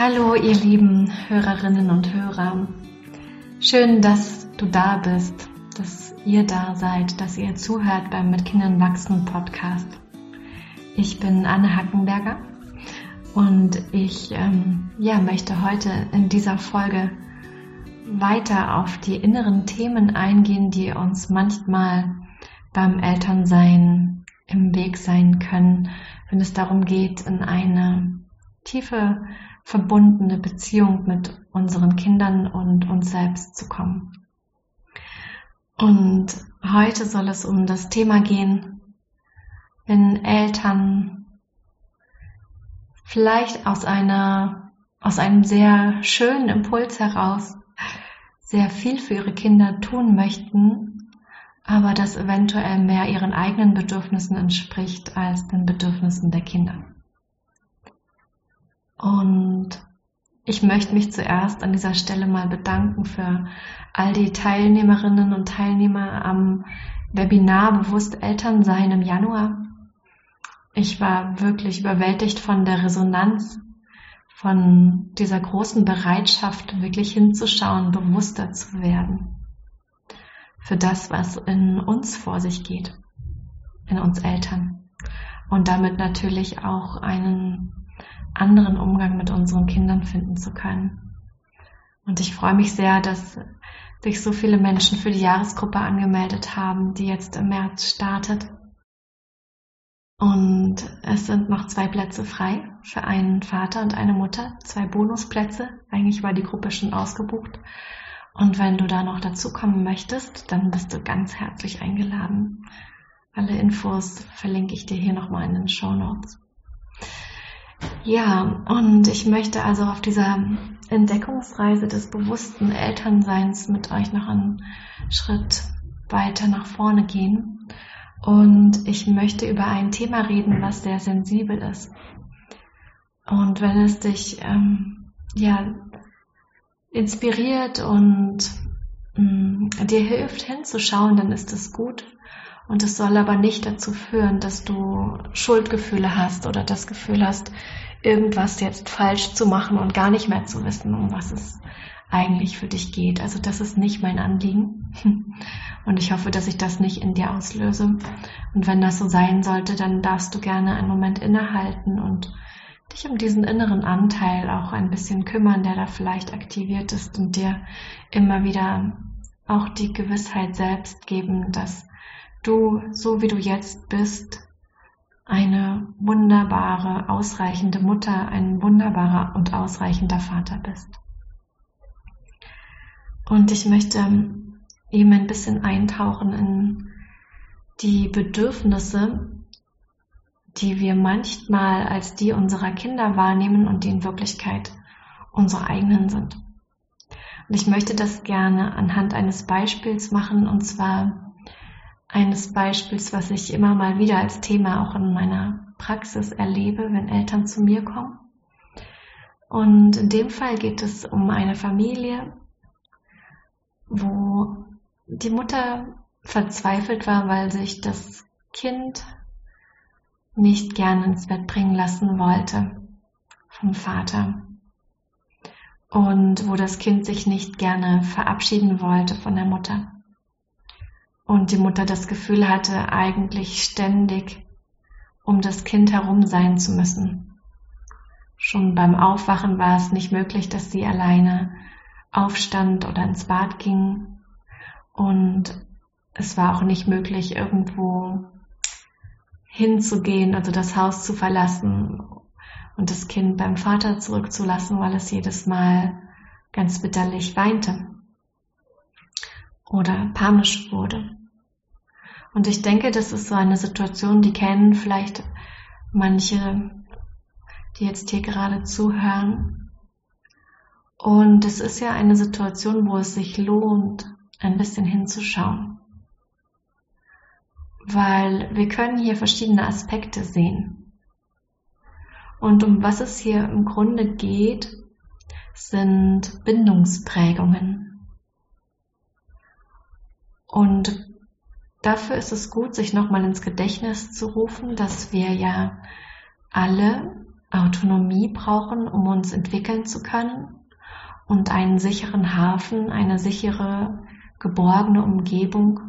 Hallo, ihr lieben Hörerinnen und Hörer. Schön, dass du da bist, dass ihr da seid, dass ihr zuhört beim Mit Kindern wachsen Podcast. Ich bin Anne Hackenberger und ich ähm, ja, möchte heute in dieser Folge weiter auf die inneren Themen eingehen, die uns manchmal beim Elternsein im Weg sein können, wenn es darum geht, in eine tiefe verbundene Beziehung mit unseren Kindern und uns selbst zu kommen. Und heute soll es um das Thema gehen, wenn Eltern vielleicht aus einer, aus einem sehr schönen Impuls heraus sehr viel für ihre Kinder tun möchten, aber das eventuell mehr ihren eigenen Bedürfnissen entspricht als den Bedürfnissen der Kinder. Und ich möchte mich zuerst an dieser Stelle mal bedanken für all die Teilnehmerinnen und Teilnehmer am Webinar Bewusst Eltern sein im Januar. Ich war wirklich überwältigt von der Resonanz, von dieser großen Bereitschaft, wirklich hinzuschauen, bewusster zu werden für das, was in uns vor sich geht, in uns Eltern. Und damit natürlich auch einen anderen Umgang mit unseren Kindern finden zu können. Und ich freue mich sehr, dass sich so viele Menschen für die Jahresgruppe angemeldet haben, die jetzt im März startet. Und es sind noch zwei Plätze frei für einen Vater und eine Mutter, zwei Bonusplätze. Eigentlich war die Gruppe schon ausgebucht. Und wenn du da noch dazukommen möchtest, dann bist du ganz herzlich eingeladen. Alle Infos verlinke ich dir hier nochmal in den Show Notes. Ja, und ich möchte also auf dieser Entdeckungsreise des bewussten Elternseins mit euch noch einen Schritt weiter nach vorne gehen. Und ich möchte über ein Thema reden, was sehr sensibel ist. Und wenn es dich ähm, ja inspiriert und mh, mm, dir hilft hinzuschauen, dann ist es gut. Und es soll aber nicht dazu führen, dass du Schuldgefühle hast oder das Gefühl hast, irgendwas jetzt falsch zu machen und gar nicht mehr zu wissen, um was es eigentlich für dich geht. Also das ist nicht mein Anliegen. Und ich hoffe, dass ich das nicht in dir auslöse. Und wenn das so sein sollte, dann darfst du gerne einen Moment innehalten und dich um diesen inneren Anteil auch ein bisschen kümmern, der da vielleicht aktiviert ist und dir immer wieder auch die Gewissheit selbst geben, dass du, so wie du jetzt bist, eine wunderbare, ausreichende Mutter, ein wunderbarer und ausreichender Vater bist. Und ich möchte eben ein bisschen eintauchen in die Bedürfnisse, die wir manchmal als die unserer Kinder wahrnehmen und die in Wirklichkeit unsere eigenen sind. Und ich möchte das gerne anhand eines Beispiels machen, und zwar eines Beispiels, was ich immer mal wieder als Thema auch in meiner Praxis erlebe, wenn Eltern zu mir kommen. Und in dem Fall geht es um eine Familie, wo die Mutter verzweifelt war, weil sich das Kind nicht gern ins Bett bringen lassen wollte vom Vater. Und wo das Kind sich nicht gerne verabschieden wollte von der Mutter. Und die Mutter das Gefühl hatte, eigentlich ständig um das Kind herum sein zu müssen. Schon beim Aufwachen war es nicht möglich, dass sie alleine aufstand oder ins Bad ging. Und es war auch nicht möglich, irgendwo hinzugehen, also das Haus zu verlassen und das Kind beim Vater zurückzulassen, weil es jedes Mal ganz bitterlich weinte oder panisch wurde. Und ich denke, das ist so eine Situation, die kennen vielleicht manche, die jetzt hier gerade zuhören. Und es ist ja eine Situation, wo es sich lohnt, ein bisschen hinzuschauen. Weil wir können hier verschiedene Aspekte sehen. Und um was es hier im Grunde geht, sind Bindungsprägungen. Und dafür ist es gut, sich nochmal ins Gedächtnis zu rufen, dass wir ja alle Autonomie brauchen, um uns entwickeln zu können und einen sicheren Hafen, eine sichere, geborgene Umgebung,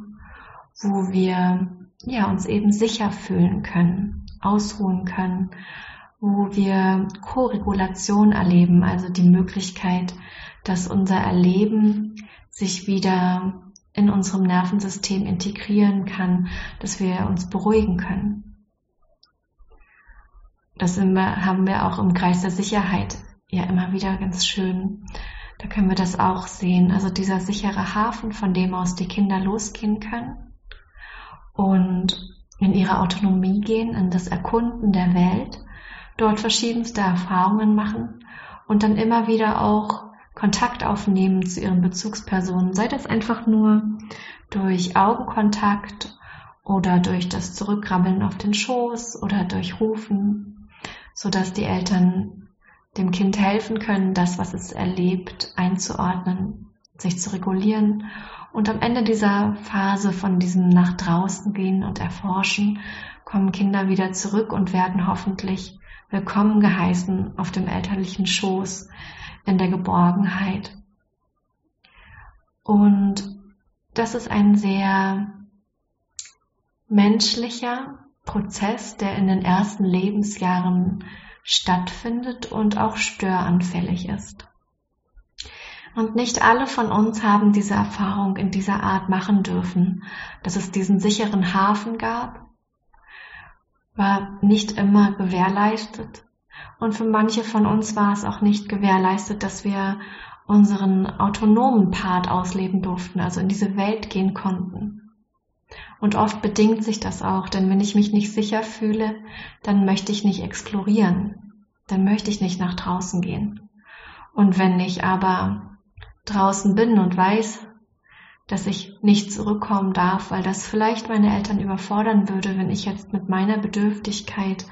wo wir ja, uns eben sicher fühlen können, ausruhen können, wo wir Koregulation erleben, also die Möglichkeit, dass unser Erleben sich wieder in unserem Nervensystem integrieren kann, dass wir uns beruhigen können. Das haben wir auch im Kreis der Sicherheit ja immer wieder ganz schön. Da können wir das auch sehen. Also dieser sichere Hafen, von dem aus die Kinder losgehen können und in ihre Autonomie gehen, in das Erkunden der Welt, dort verschiedenste Erfahrungen machen und dann immer wieder auch Kontakt aufnehmen zu ihren Bezugspersonen, sei das einfach nur durch Augenkontakt oder durch das Zurückkrabbeln auf den Schoß oder durch Rufen, so dass die Eltern dem Kind helfen können, das, was es erlebt, einzuordnen, sich zu regulieren und am Ende dieser Phase von diesem nach draußen gehen und erforschen, kommen Kinder wieder zurück und werden hoffentlich willkommen geheißen auf dem elterlichen Schoß, in der Geborgenheit. Und das ist ein sehr menschlicher Prozess, der in den ersten Lebensjahren stattfindet und auch störanfällig ist. Und nicht alle von uns haben diese Erfahrung in dieser Art machen dürfen, dass es diesen sicheren Hafen gab, war nicht immer gewährleistet. Und für manche von uns war es auch nicht gewährleistet, dass wir unseren autonomen Part ausleben durften, also in diese Welt gehen konnten. Und oft bedingt sich das auch, denn wenn ich mich nicht sicher fühle, dann möchte ich nicht explorieren, dann möchte ich nicht nach draußen gehen. Und wenn ich aber draußen bin und weiß, dass ich nicht zurückkommen darf, weil das vielleicht meine Eltern überfordern würde, wenn ich jetzt mit meiner Bedürftigkeit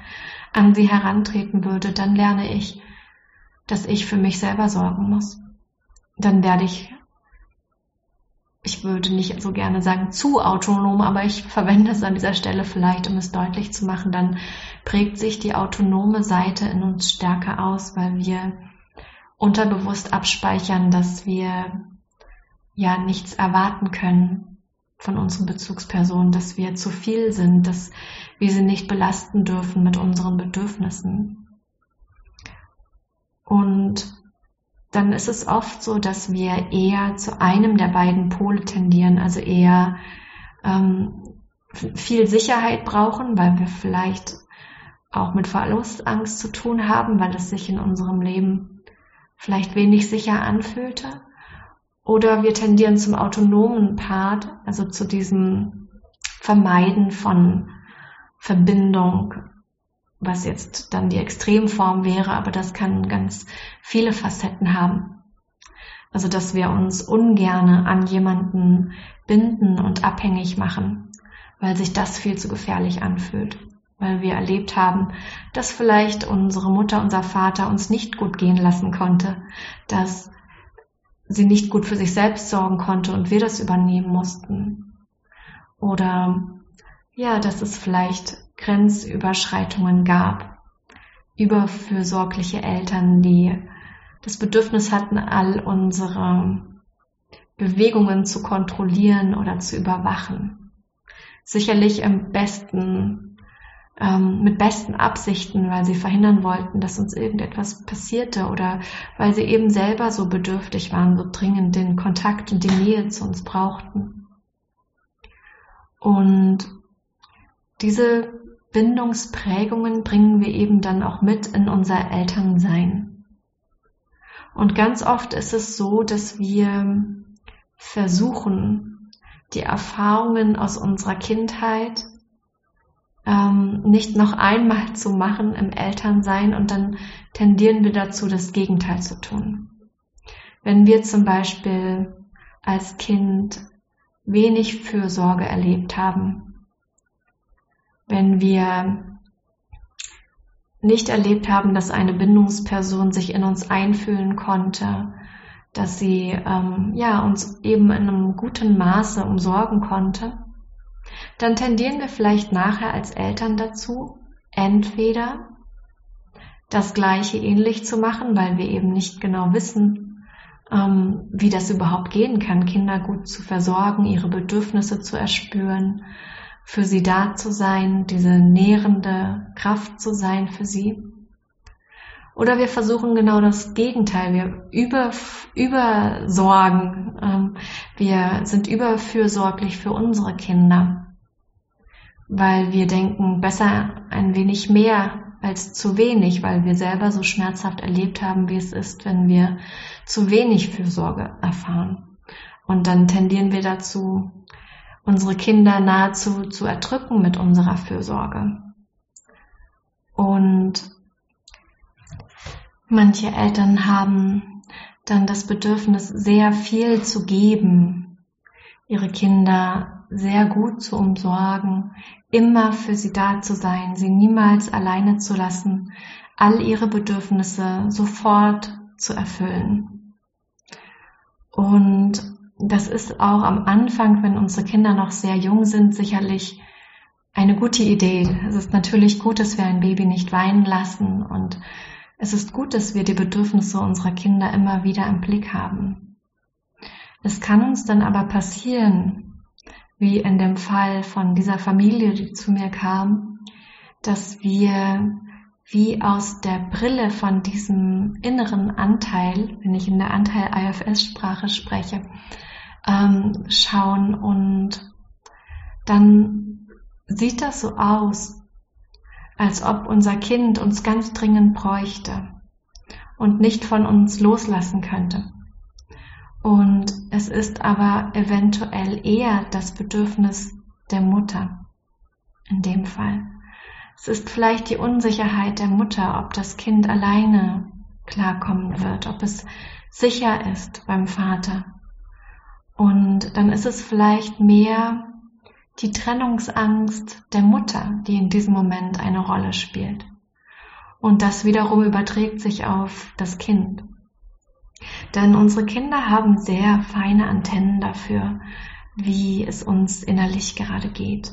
an sie herantreten würde, dann lerne ich, dass ich für mich selber sorgen muss. Dann werde ich, ich würde nicht so gerne sagen zu autonom, aber ich verwende es an dieser Stelle vielleicht, um es deutlich zu machen, dann prägt sich die autonome Seite in uns stärker aus, weil wir unterbewusst abspeichern, dass wir ja nichts erwarten können von unseren Bezugspersonen, dass wir zu viel sind, dass wir sie nicht belasten dürfen mit unseren Bedürfnissen. Und dann ist es oft so, dass wir eher zu einem der beiden Pole tendieren, also eher ähm, viel Sicherheit brauchen, weil wir vielleicht auch mit Verlustangst zu tun haben, weil es sich in unserem Leben vielleicht wenig sicher anfühlte. Oder wir tendieren zum autonomen Part, also zu diesem Vermeiden von Verbindung, was jetzt dann die Extremform wäre, aber das kann ganz viele Facetten haben. Also, dass wir uns ungerne an jemanden binden und abhängig machen, weil sich das viel zu gefährlich anfühlt. Weil wir erlebt haben, dass vielleicht unsere Mutter, unser Vater uns nicht gut gehen lassen konnte, dass sie nicht gut für sich selbst sorgen konnte und wir das übernehmen mussten. Oder ja, dass es vielleicht Grenzüberschreitungen gab, überfürsorgliche Eltern, die das Bedürfnis hatten, all unsere Bewegungen zu kontrollieren oder zu überwachen. Sicherlich im besten ähm, mit besten Absichten, weil sie verhindern wollten, dass uns irgendetwas passierte oder weil sie eben selber so bedürftig waren, so dringend den Kontakt und die Nähe zu uns brauchten. Und diese Bindungsprägungen bringen wir eben dann auch mit in unser Elternsein. Und ganz oft ist es so, dass wir versuchen, die Erfahrungen aus unserer Kindheit ähm, nicht noch einmal zu machen im Elternsein und dann tendieren wir dazu, das Gegenteil zu tun. Wenn wir zum Beispiel als Kind wenig Fürsorge erlebt haben, wenn wir nicht erlebt haben, dass eine Bindungsperson sich in uns einfühlen konnte, dass sie ähm, ja uns eben in einem guten Maße umsorgen konnte, dann tendieren wir vielleicht nachher als Eltern dazu, entweder das Gleiche ähnlich zu machen, weil wir eben nicht genau wissen, ähm, wie das überhaupt gehen kann, Kinder gut zu versorgen, ihre Bedürfnisse zu erspüren, für sie da zu sein, diese nährende Kraft zu sein für sie. Oder wir versuchen genau das Gegenteil. Wir über, übersorgen. Ähm, wir sind überfürsorglich für unsere Kinder, weil wir denken, besser ein wenig mehr als zu wenig, weil wir selber so schmerzhaft erlebt haben, wie es ist, wenn wir zu wenig Fürsorge erfahren. Und dann tendieren wir dazu, unsere Kinder nahezu zu erdrücken mit unserer Fürsorge. Und manche Eltern haben dann das Bedürfnis, sehr viel zu geben, ihre Kinder sehr gut zu umsorgen, immer für sie da zu sein, sie niemals alleine zu lassen, all ihre Bedürfnisse sofort zu erfüllen. Und das ist auch am Anfang, wenn unsere Kinder noch sehr jung sind, sicherlich eine gute Idee. Es ist natürlich gut, dass wir ein Baby nicht weinen lassen und es ist gut, dass wir die Bedürfnisse unserer Kinder immer wieder im Blick haben. Es kann uns dann aber passieren, wie in dem Fall von dieser Familie, die zu mir kam, dass wir wie aus der Brille von diesem inneren Anteil, wenn ich in der Anteil IFS-Sprache spreche, ähm, schauen und dann sieht das so aus, als ob unser Kind uns ganz dringend bräuchte und nicht von uns loslassen könnte. Und es ist aber eventuell eher das Bedürfnis der Mutter in dem Fall. Es ist vielleicht die Unsicherheit der Mutter, ob das Kind alleine klarkommen wird, ob es sicher ist beim Vater. Und dann ist es vielleicht mehr die Trennungsangst der Mutter, die in diesem Moment eine Rolle spielt. Und das wiederum überträgt sich auf das Kind. Denn unsere Kinder haben sehr feine Antennen dafür, wie es uns innerlich gerade geht.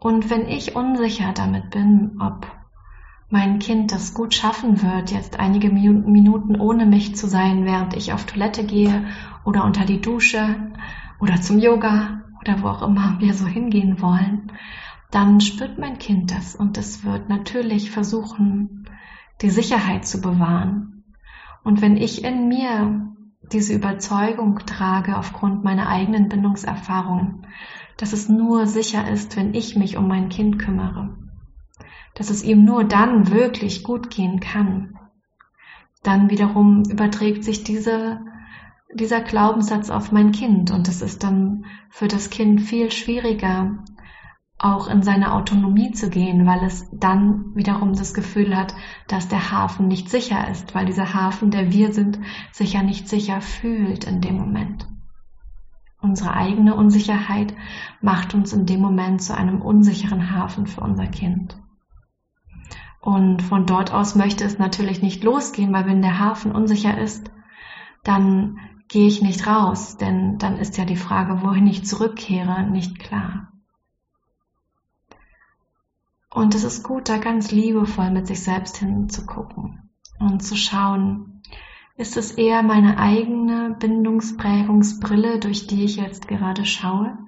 Und wenn ich unsicher damit bin, ob mein Kind das gut schaffen wird, jetzt einige Minuten ohne mich zu sein, während ich auf Toilette gehe oder unter die Dusche oder zum Yoga oder wo auch immer wir so hingehen wollen, dann spürt mein Kind das und es wird natürlich versuchen, die Sicherheit zu bewahren und wenn ich in mir diese Überzeugung trage aufgrund meiner eigenen Bindungserfahrungen, dass es nur sicher ist, wenn ich mich um mein Kind kümmere, dass es ihm nur dann wirklich gut gehen kann, dann wiederum überträgt sich diese, dieser Glaubenssatz auf mein Kind. Und es ist dann für das Kind viel schwieriger, auch in seine Autonomie zu gehen, weil es dann wiederum das Gefühl hat, dass der Hafen nicht sicher ist, weil dieser Hafen, der wir sind, sich ja nicht sicher fühlt in dem Moment. Unsere eigene Unsicherheit macht uns in dem Moment zu einem unsicheren Hafen für unser Kind. Und von dort aus möchte es natürlich nicht losgehen, weil wenn der Hafen unsicher ist, dann gehe ich nicht raus, denn dann ist ja die Frage, wohin ich zurückkehre, nicht klar. Und es ist gut, da ganz liebevoll mit sich selbst hinzugucken und zu schauen, ist es eher meine eigene Bindungsprägungsbrille, durch die ich jetzt gerade schaue?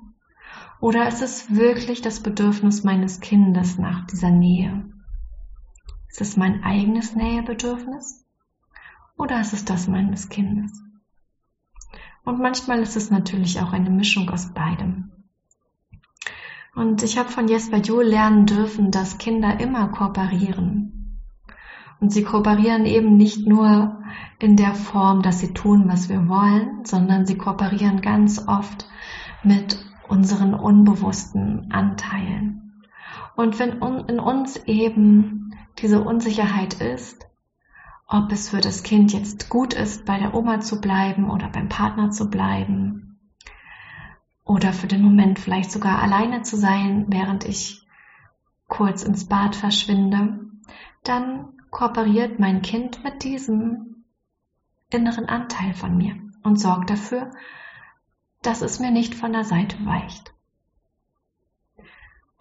Oder ist es wirklich das Bedürfnis meines Kindes nach dieser Nähe? Ist es mein eigenes Nähebedürfnis? Oder ist es das meines Kindes? Und manchmal ist es natürlich auch eine Mischung aus beidem. Und ich habe von Jesper Juhl lernen dürfen, dass Kinder immer kooperieren. Und sie kooperieren eben nicht nur in der Form, dass sie tun, was wir wollen, sondern sie kooperieren ganz oft mit unseren unbewussten Anteilen. Und wenn in uns eben diese Unsicherheit ist, ob es für das Kind jetzt gut ist, bei der Oma zu bleiben oder beim Partner zu bleiben, oder für den Moment vielleicht sogar alleine zu sein, während ich kurz ins Bad verschwinde, dann kooperiert mein Kind mit diesem inneren Anteil von mir und sorgt dafür, dass es mir nicht von der Seite weicht.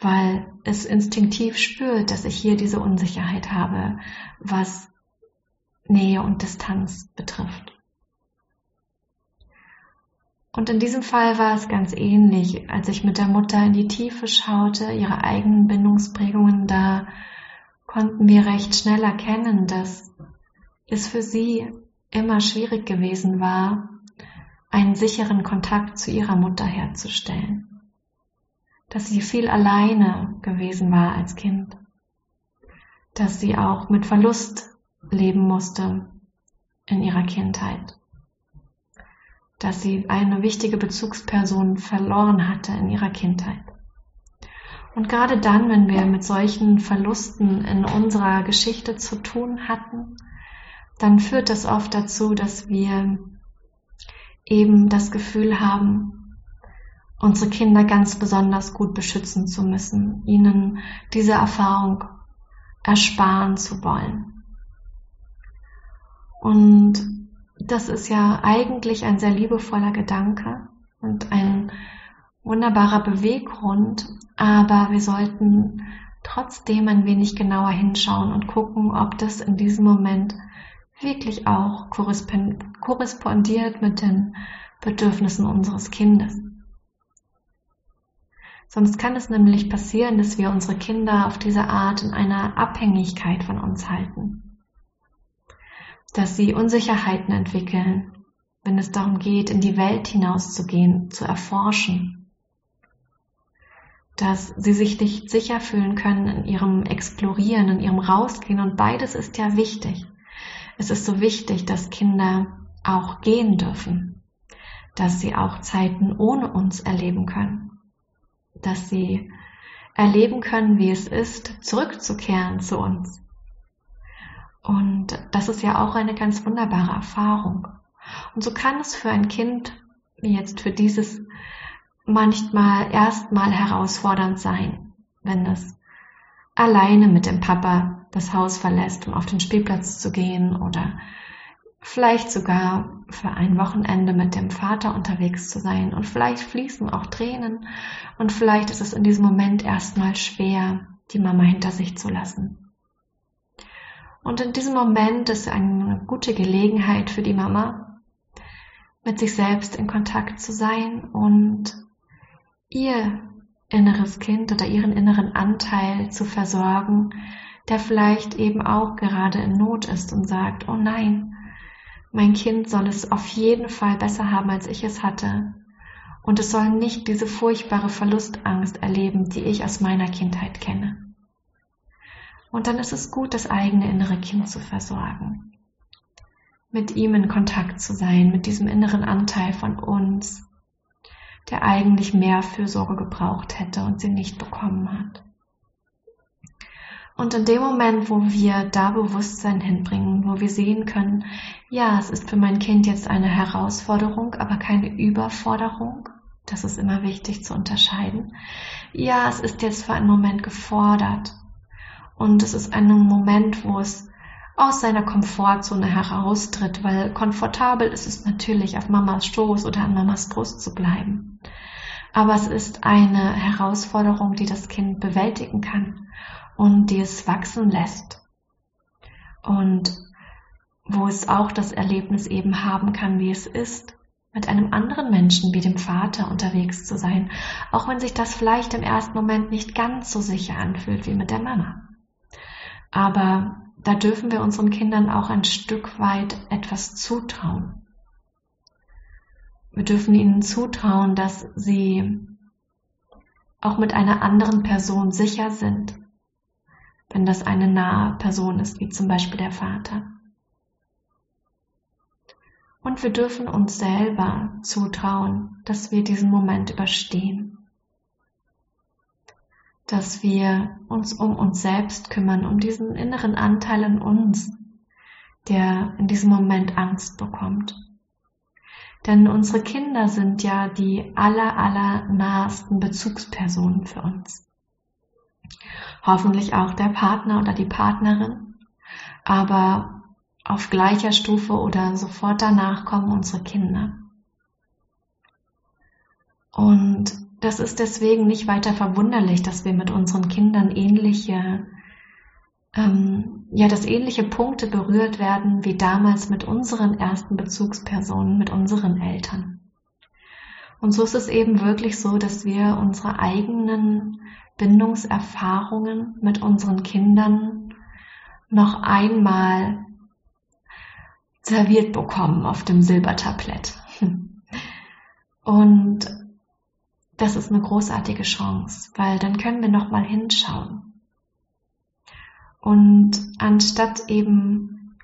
weil es instinktiv spürt, dass ich hier diese Unsicherheit habe, was Nähe und Distanz betrifft. Und in diesem Fall war es ganz ähnlich, als ich mit der Mutter in die Tiefe schaute, ihre eigenen Bindungsprägungen, da konnten wir recht schnell erkennen, dass es für sie immer schwierig gewesen war, einen sicheren Kontakt zu ihrer Mutter herzustellen. Dass sie viel alleine gewesen war als Kind. Dass sie auch mit Verlust leben musste in ihrer Kindheit. Dass sie eine wichtige Bezugsperson verloren hatte in ihrer Kindheit. Und gerade dann, wenn wir mit solchen Verlusten in unserer Geschichte zu tun hatten, dann führt das oft dazu, dass wir eben das Gefühl haben, unsere Kinder ganz besonders gut beschützen zu müssen, ihnen diese Erfahrung ersparen zu wollen. Und das ist ja eigentlich ein sehr liebevoller Gedanke und ein wunderbarer Beweggrund, aber wir sollten trotzdem ein wenig genauer hinschauen und gucken, ob das in diesem Moment wirklich auch korrespondiert mit den Bedürfnissen unseres Kindes. Sonst kann es nämlich passieren, dass wir unsere Kinder auf diese Art in einer Abhängigkeit von uns halten. Dass sie Unsicherheiten entwickeln, wenn es darum geht, in die Welt hinauszugehen, zu erforschen. Dass sie sich nicht sicher fühlen können in ihrem Explorieren, in ihrem Rausgehen und beides ist ja wichtig. Es ist so wichtig, dass Kinder auch gehen dürfen, dass sie auch Zeiten ohne uns erleben können, dass sie erleben können, wie es ist, zurückzukehren zu uns. Und das ist ja auch eine ganz wunderbare Erfahrung. Und so kann es für ein Kind, wie jetzt für dieses, manchmal erstmal herausfordernd sein, wenn es alleine mit dem Papa das Haus verlässt, um auf den Spielplatz zu gehen oder vielleicht sogar für ein Wochenende mit dem Vater unterwegs zu sein und vielleicht fließen auch Tränen und vielleicht ist es in diesem Moment erstmal schwer, die Mama hinter sich zu lassen. Und in diesem Moment ist eine gute Gelegenheit für die Mama, mit sich selbst in Kontakt zu sein und ihr inneres Kind oder ihren inneren Anteil zu versorgen, der vielleicht eben auch gerade in Not ist und sagt, oh nein, mein Kind soll es auf jeden Fall besser haben, als ich es hatte. Und es soll nicht diese furchtbare Verlustangst erleben, die ich aus meiner Kindheit kenne. Und dann ist es gut, das eigene innere Kind zu versorgen. Mit ihm in Kontakt zu sein, mit diesem inneren Anteil von uns, der eigentlich mehr Fürsorge gebraucht hätte und sie nicht bekommen hat. Und in dem Moment, wo wir da Bewusstsein hinbringen, wo wir sehen können, ja, es ist für mein Kind jetzt eine Herausforderung, aber keine Überforderung, das ist immer wichtig zu unterscheiden. Ja, es ist jetzt für einen Moment gefordert. Und es ist ein Moment, wo es aus seiner Komfortzone heraustritt, weil komfortabel ist es natürlich, auf Mamas Stoß oder an Mamas Brust zu bleiben. Aber es ist eine Herausforderung, die das Kind bewältigen kann und die es wachsen lässt. Und wo es auch das Erlebnis eben haben kann, wie es ist, mit einem anderen Menschen wie dem Vater unterwegs zu sein, auch wenn sich das vielleicht im ersten Moment nicht ganz so sicher anfühlt wie mit der Mama. Aber da dürfen wir unseren Kindern auch ein Stück weit etwas zutrauen. Wir dürfen ihnen zutrauen, dass sie auch mit einer anderen Person sicher sind, wenn das eine nahe Person ist, wie zum Beispiel der Vater. Und wir dürfen uns selber zutrauen, dass wir diesen Moment überstehen. Dass wir uns um uns selbst kümmern, um diesen inneren Anteil in uns, der in diesem Moment Angst bekommt. Denn unsere Kinder sind ja die aller, aller nahesten Bezugspersonen für uns hoffentlich auch der Partner oder die Partnerin, aber auf gleicher Stufe oder sofort danach kommen unsere Kinder. Und das ist deswegen nicht weiter verwunderlich, dass wir mit unseren Kindern ähnliche, ähm, ja, dass ähnliche Punkte berührt werden wie damals mit unseren ersten Bezugspersonen, mit unseren Eltern. Und so ist es eben wirklich so, dass wir unsere eigenen Bindungserfahrungen mit unseren Kindern noch einmal serviert bekommen auf dem Silbertablett. Und das ist eine großartige Chance, weil dann können wir noch mal hinschauen. Und anstatt eben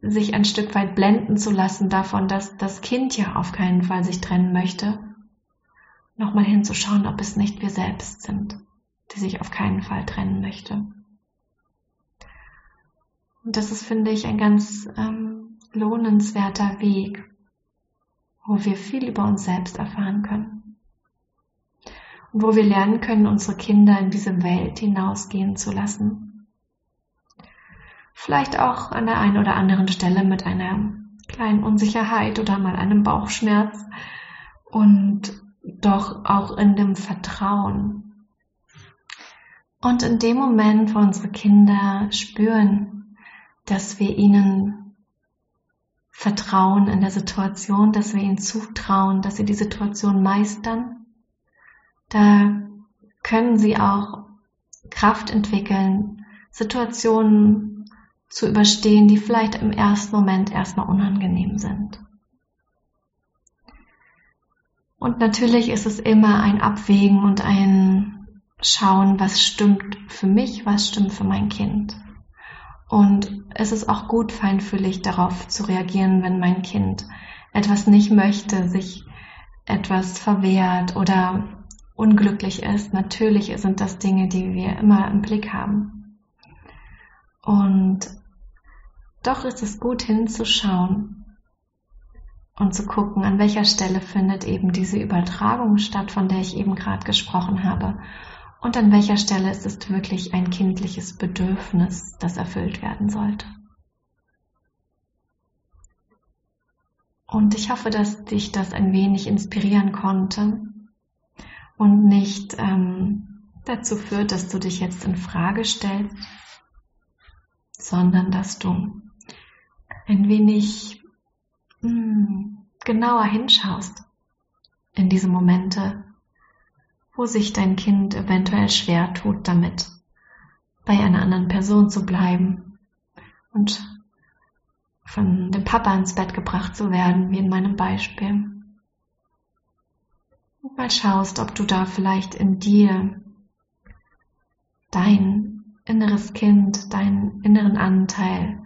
sich ein Stück weit blenden zu lassen davon, dass das Kind ja auf keinen Fall sich trennen möchte, noch mal hinzuschauen, ob es nicht wir selbst sind, die sich auf keinen Fall trennen möchte. Und das ist, finde ich, ein ganz ähm, lohnenswerter Weg, wo wir viel über uns selbst erfahren können. Wo wir lernen können, unsere Kinder in diese Welt hinausgehen zu lassen. Vielleicht auch an der einen oder anderen Stelle mit einer kleinen Unsicherheit oder mal einem Bauchschmerz und doch auch in dem Vertrauen. Und in dem Moment, wo unsere Kinder spüren, dass wir ihnen Vertrauen in der Situation, dass wir ihnen zutrauen, dass sie die Situation meistern. Da können sie auch Kraft entwickeln, Situationen zu überstehen, die vielleicht im ersten Moment erstmal unangenehm sind. Und natürlich ist es immer ein Abwägen und ein Schauen, was stimmt für mich, was stimmt für mein Kind. Und es ist auch gut, feinfühlig darauf zu reagieren, wenn mein Kind etwas nicht möchte, sich etwas verwehrt oder unglücklich ist. Natürlich sind das Dinge, die wir immer im Blick haben. Und doch ist es gut hinzuschauen und zu gucken, an welcher Stelle findet eben diese Übertragung statt, von der ich eben gerade gesprochen habe und an welcher Stelle ist es wirklich ein kindliches Bedürfnis, das erfüllt werden sollte. Und ich hoffe, dass dich das ein wenig inspirieren konnte und nicht ähm, dazu führt, dass du dich jetzt in Frage stellst, sondern dass du ein wenig mh, hm, genauer hinschaust in diese Momente, wo sich dein Kind eventuell schwer tut damit, bei einer anderen Person zu bleiben und von dem Papa ins Bett gebracht zu werden, wie in meinem Beispiel. Und mal schaust, ob du da vielleicht in dir dein inneres Kind, deinen inneren Anteil,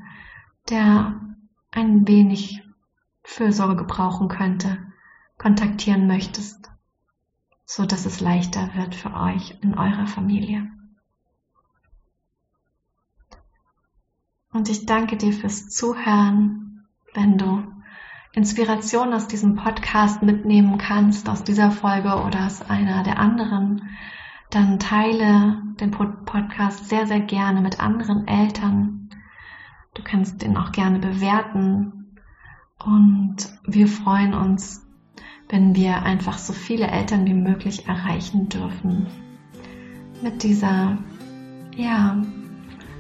der ein wenig Fürsorge brauchen könnte, kontaktieren möchtest so dass es leichter wird für euch in eurer Familie. Und ich danke dir fürs Zuhören, wenn du Inspiration aus diesem Podcast mitnehmen kannst, aus dieser Folge oder aus einer der anderen, dann teile den Podcast sehr, sehr gerne mit anderen Eltern. Du kannst den auch gerne bewerten und wir freuen uns wenn wir einfach so viele Eltern wie möglich erreichen dürfen. Mit dieser, ja,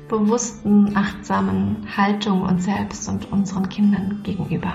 bewussten, achtsamen Haltung uns selbst und unseren Kindern gegenüber.